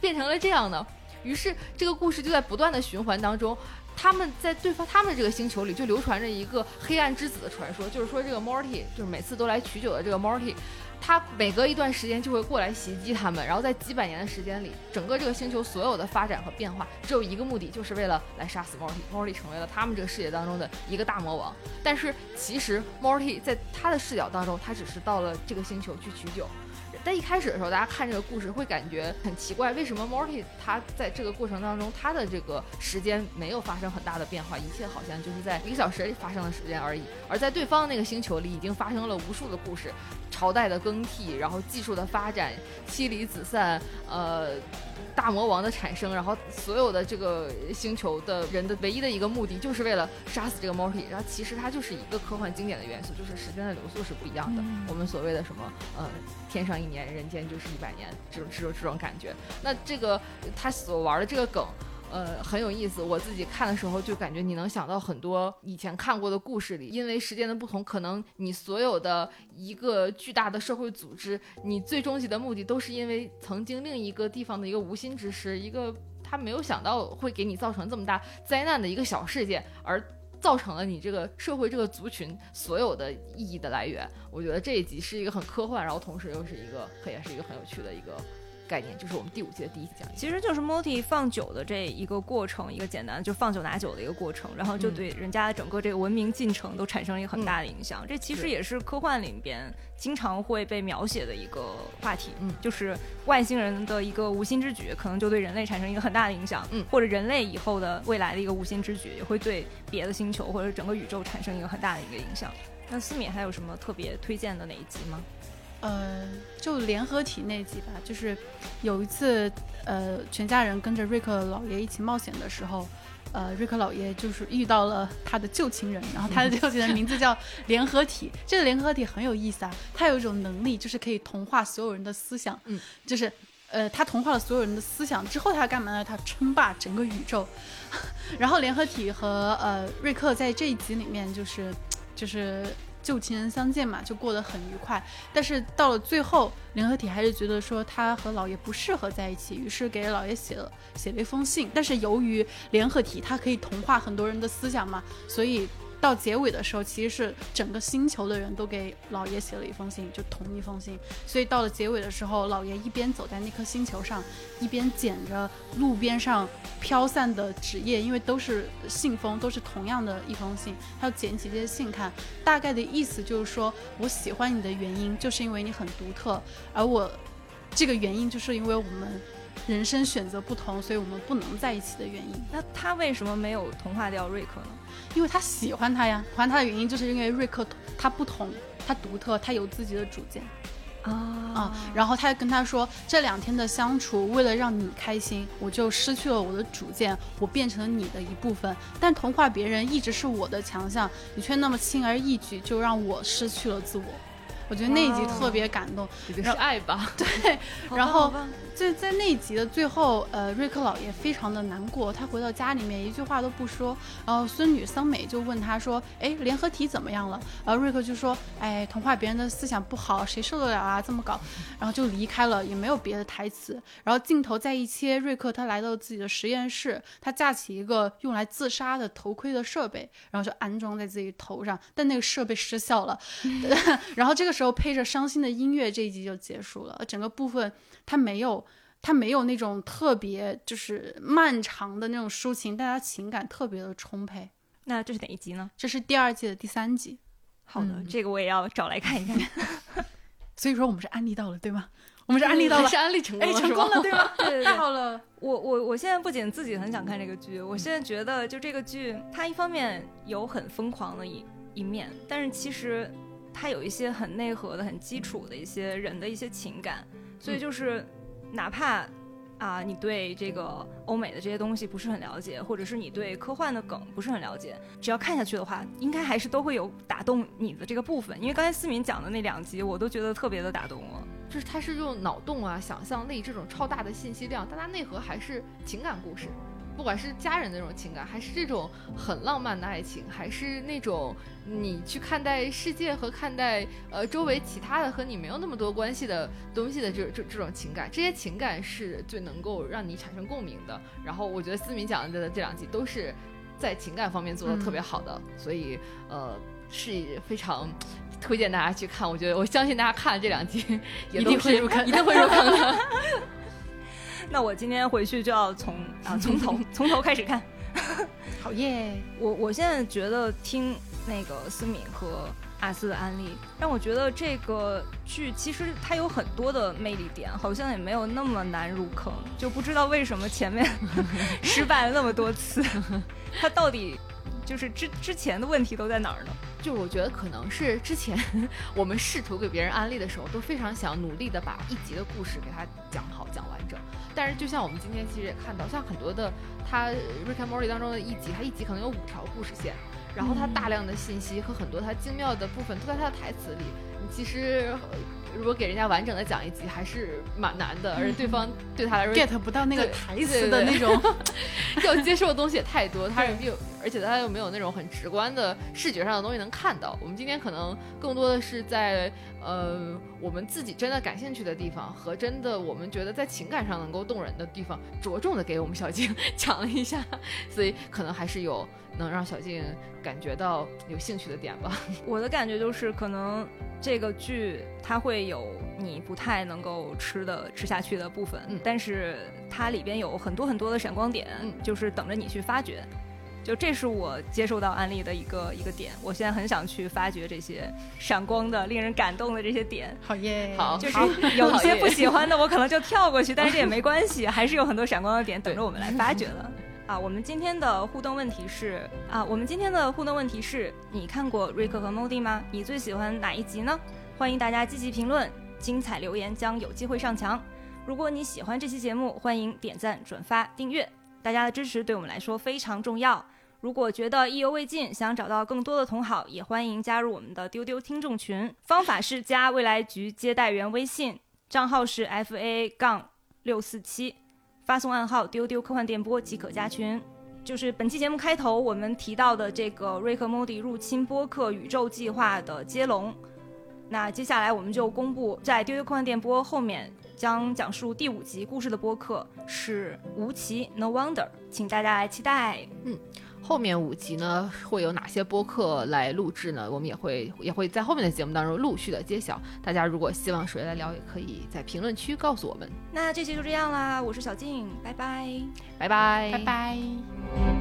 变成了这样呢？”于是这个故事就在不断的循环当中。他们在对方他们这个星球里就流传着一个黑暗之子的传说，就是说这个 Morty 就是每次都来取酒的这个 Morty，他每隔一段时间就会过来袭击他们，然后在几百年的时间里，整个这个星球所有的发展和变化只有一个目的，就是为了来杀死 Morty。Morty 成为了他们这个世界当中的一个大魔王，但是其实 Morty 在他的视角当中，他只是到了这个星球去取酒。但一开始的时候，大家看这个故事会感觉很奇怪，为什么 Morty 他在这个过程当中，他的这个时间没有发生很大的变化，一切好像就是在一个小时里发生的时间而已。而在对方那个星球里，已经发生了无数的故事，朝代的更替，然后技术的发展，妻离子散，呃，大魔王的产生，然后所有的这个星球的人的唯一的一个目的，就是为了杀死这个 Morty。然后其实它就是一个科幻经典的元素，就是时间的流速是不一样的。我们所谓的什么，呃，天上一年，人间就是一百年，这种这种这种感觉。那这个他所玩的这个梗。呃，很有意思。我自己看的时候就感觉你能想到很多以前看过的故事里，因为时间的不同，可能你所有的一个巨大的社会组织，你最终极的目的都是因为曾经另一个地方的一个无心之失，一个他没有想到会给你造成这么大灾难的一个小事件，而造成了你这个社会这个族群所有的意义的来源。我觉得这一集是一个很科幻，然后同时又是一个，也是一个很有趣的一个。概念就是我们第五季的第一集讲义，其实就是 Morty 放酒的这一个过程，一个简单的就放酒拿酒的一个过程，然后就对人家的整个这个文明进程都产生了一个很大的影响。这其实也是科幻里边经常会被描写的一个话题，嗯就是外星人的一个无心之举，可能就对人类产生一个很大的影响，嗯或者人类以后的未来的一个无心之举，也会对别的星球或者整个宇宙产生一个很大的一个影响。那思敏还有什么特别推荐的哪一集吗？呃，就联合体那集吧，就是有一次，呃，全家人跟着瑞克老爷一起冒险的时候，呃，瑞克老爷就是遇到了他的旧情人，然后他的旧情人名字叫联合体。这个联合体很有意思啊，他有一种能力，就是可以同化所有人的思想。嗯，就是。呃，他同化了所有人的思想之后，他干嘛呢？他称霸整个宇宙。然后联合体和呃瑞克在这一集里面就是就是旧情人相见嘛，就过得很愉快。但是到了最后，联合体还是觉得说他和老爷不适合在一起，于是给老爷写了写了一封信。但是由于联合体它可以同化很多人的思想嘛，所以到结尾的时候，其实是整个星球的人都给老爷写了一封信，就同一封信。所以到了结尾的时候，老爷一边走在那颗星球上，一边捡着路边上飘散的纸页，因为都是信封，都是同样的一封信，他要捡起这些信看。大概的意思就是说，我喜欢你的原因，就是因为你很独特，而我这个原因就是因为我们人生选择不同，所以我们不能在一起的原因。那他为什么没有同化掉瑞克呢？因为他喜欢他呀，喜欢他的原因就是因为瑞克他不同，他独特，他有自己的主见。啊、啊然后他跟他说，这两天的相处，为了让你开心，我就失去了我的主见，我变成了你的一部分。但同化别人一直是我的强项，你却那么轻而易举就让我失去了自我。我觉得那一集特别感动。这个是爱吧？对然后在在那一集的最后，呃，瑞克老爷非常的难过，他回到家里面一句话都不说，然后孙女桑美就问他说：“哎，联合体怎么样了？”然后瑞克就说：“哎，同化别人的思想不好，谁受得了啊？这么搞。”然后就离开了，也没有别的台词。然后镜头再一切，瑞克他来到自己的实验室，他架起一个用来自杀的头盔的设备，然后就安装在自己头上，但那个设备失效了。然后这个时候配着伤心的音乐，这一集就结束了。整个部分它没有，它没有那种特别就是漫长的那种抒情，大家情感特别的充沛。那这是哪一集呢？这是第二季的第三集。好的，嗯这个我也要找来看一看。所以说我们是安利到了，对吗？我们是安利到了还是，安利成功哎，了，成功了，对吗？太好了，我我我现在不仅自己很想看这个剧，我现在觉得就这个剧，它一方面有很疯狂的一一面，但是其实它有一些很内核的、很基础的一些人的一些情感，所以就是哪怕。啊，你对这个欧美的这些东西不是很了解，或者是你对科幻的梗不是很了解，只要看下去的话，应该还是都会有打动你的这个部分。因为刚才思敏讲的那两集，我都觉得特别的打动我。就是它是用脑洞啊、想象力这种超大的信息量，但它内核还是情感故事。不管是家人的那种情感，还是这种很浪漫的爱情，还是那种你去看待世界和看待呃周围其他的和你没有那么多关系的东西的这这这种情感，这些情感是最能够让你产生共鸣的。然后我觉得思敏讲的这两集都是在情感方面做的特别好的，所以呃是非常推荐大家去看。我觉得我相信大家看了这两集 也一定会入坑一定会入坑的。那我今天回去就要从啊从头从头开始看。好耶！我我现在觉得听那个思敏和阿斯的安利，让我觉得这个剧其实它有很多的魅力点，好像也没有那么难入坑，就不知道为什么前面 失败了那么多次，它到底就是之之前的问题都在哪儿呢？就我觉得可能是之前 我们试图给别人安利的时候，都非常想努力的把一集的故事给他讲好、讲完整。但是就像我们今天其实也看到，像很多的他《Rick and Morty》当中的一集，他一集可能有五条故事线，然后他大量的信息和很多他精妙的部分都在他的台词里。你其实呃如果给人家完整的讲一集，还是蛮难的，而对方对他来说 get 不到那个台词的那种，要接受的东西也太多，他又而且它又没有那种很直观的视觉上的东西能看到。我们今天可能更多的是在呃我们自己真的感兴趣的地方和真的我们觉得在情感上能够动人的地方，着重的给我们小静 讲了一下，所以可能还是有能让小静感觉到有兴趣的点吧。我的感觉就是，可能这个剧它会有你不太能够吃的吃下去的部分，嗯但是它里边有很多很多的闪光点，嗯就是等着你去发掘。就这是我接受到案例的一个一个点，我现在很想去发掘这些闪光的、令人感动的这些点。好耶！好就是 有一些不喜欢的，我可能就跳过去，但是这也没关系，还是有很多闪光的点等着我们来发掘的。啊，我们今天的互动问题是啊，我们今天的互动问题是你看过瑞克和莫蒂吗？你最喜欢哪一集呢？欢迎大家积极评论，精彩留言将有机会上墙。如果你喜欢这期节目，欢迎点赞、转发、订阅，大家的支持对我们来说非常重要。如果觉得意犹未尽，想找到更多的同好，也欢迎加入我们的丢丢听众群。方法是加未来局接待员微信，账号是 f a 杠六四七，发送暗号“丢丢科幻电波”即可加群。就是本期节目开头我们提到的这个瑞克莫蒂入侵播客宇宙计划的接龙。那接下来我们就公布在丢丢科幻电波后面将讲述第五集故事的播客是吴奇 No Wonder，请大家来期待。嗯后面五集呢会有哪些播客来录制呢？我们也会也会在后面的节目当中陆续的揭晓。大家如果希望谁来聊，也可以在评论区告诉我们。那这期就这样啦，我是小静，拜拜。拜拜，拜拜。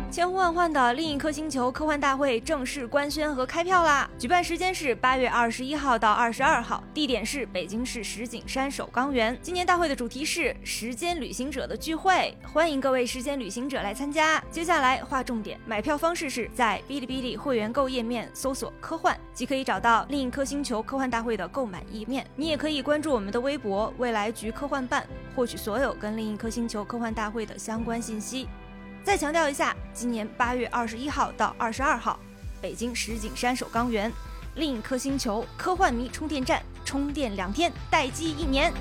千呼万唤的另一颗星球科幻大会正式官宣和开票啦！举办时间是八月二十一号到二十二号，地点是北京市石景山首钢园。今年大会的主题是时间旅行者的聚会，欢迎各位时间旅行者来参加。接下来划重点，买票方式是在哔哩哔哩会员购页面搜索“科幻”，即可以找到另一颗星球科幻大会的购买页面。你也可以关注我们的微博“未来局科幻办”，获取所有跟另一颗星球科幻大会的相关信息。再强调一下，今年八月二十一号到二十二号，北京石景山首钢园，另一颗星球科幻迷充电站，充电两天，待机一年。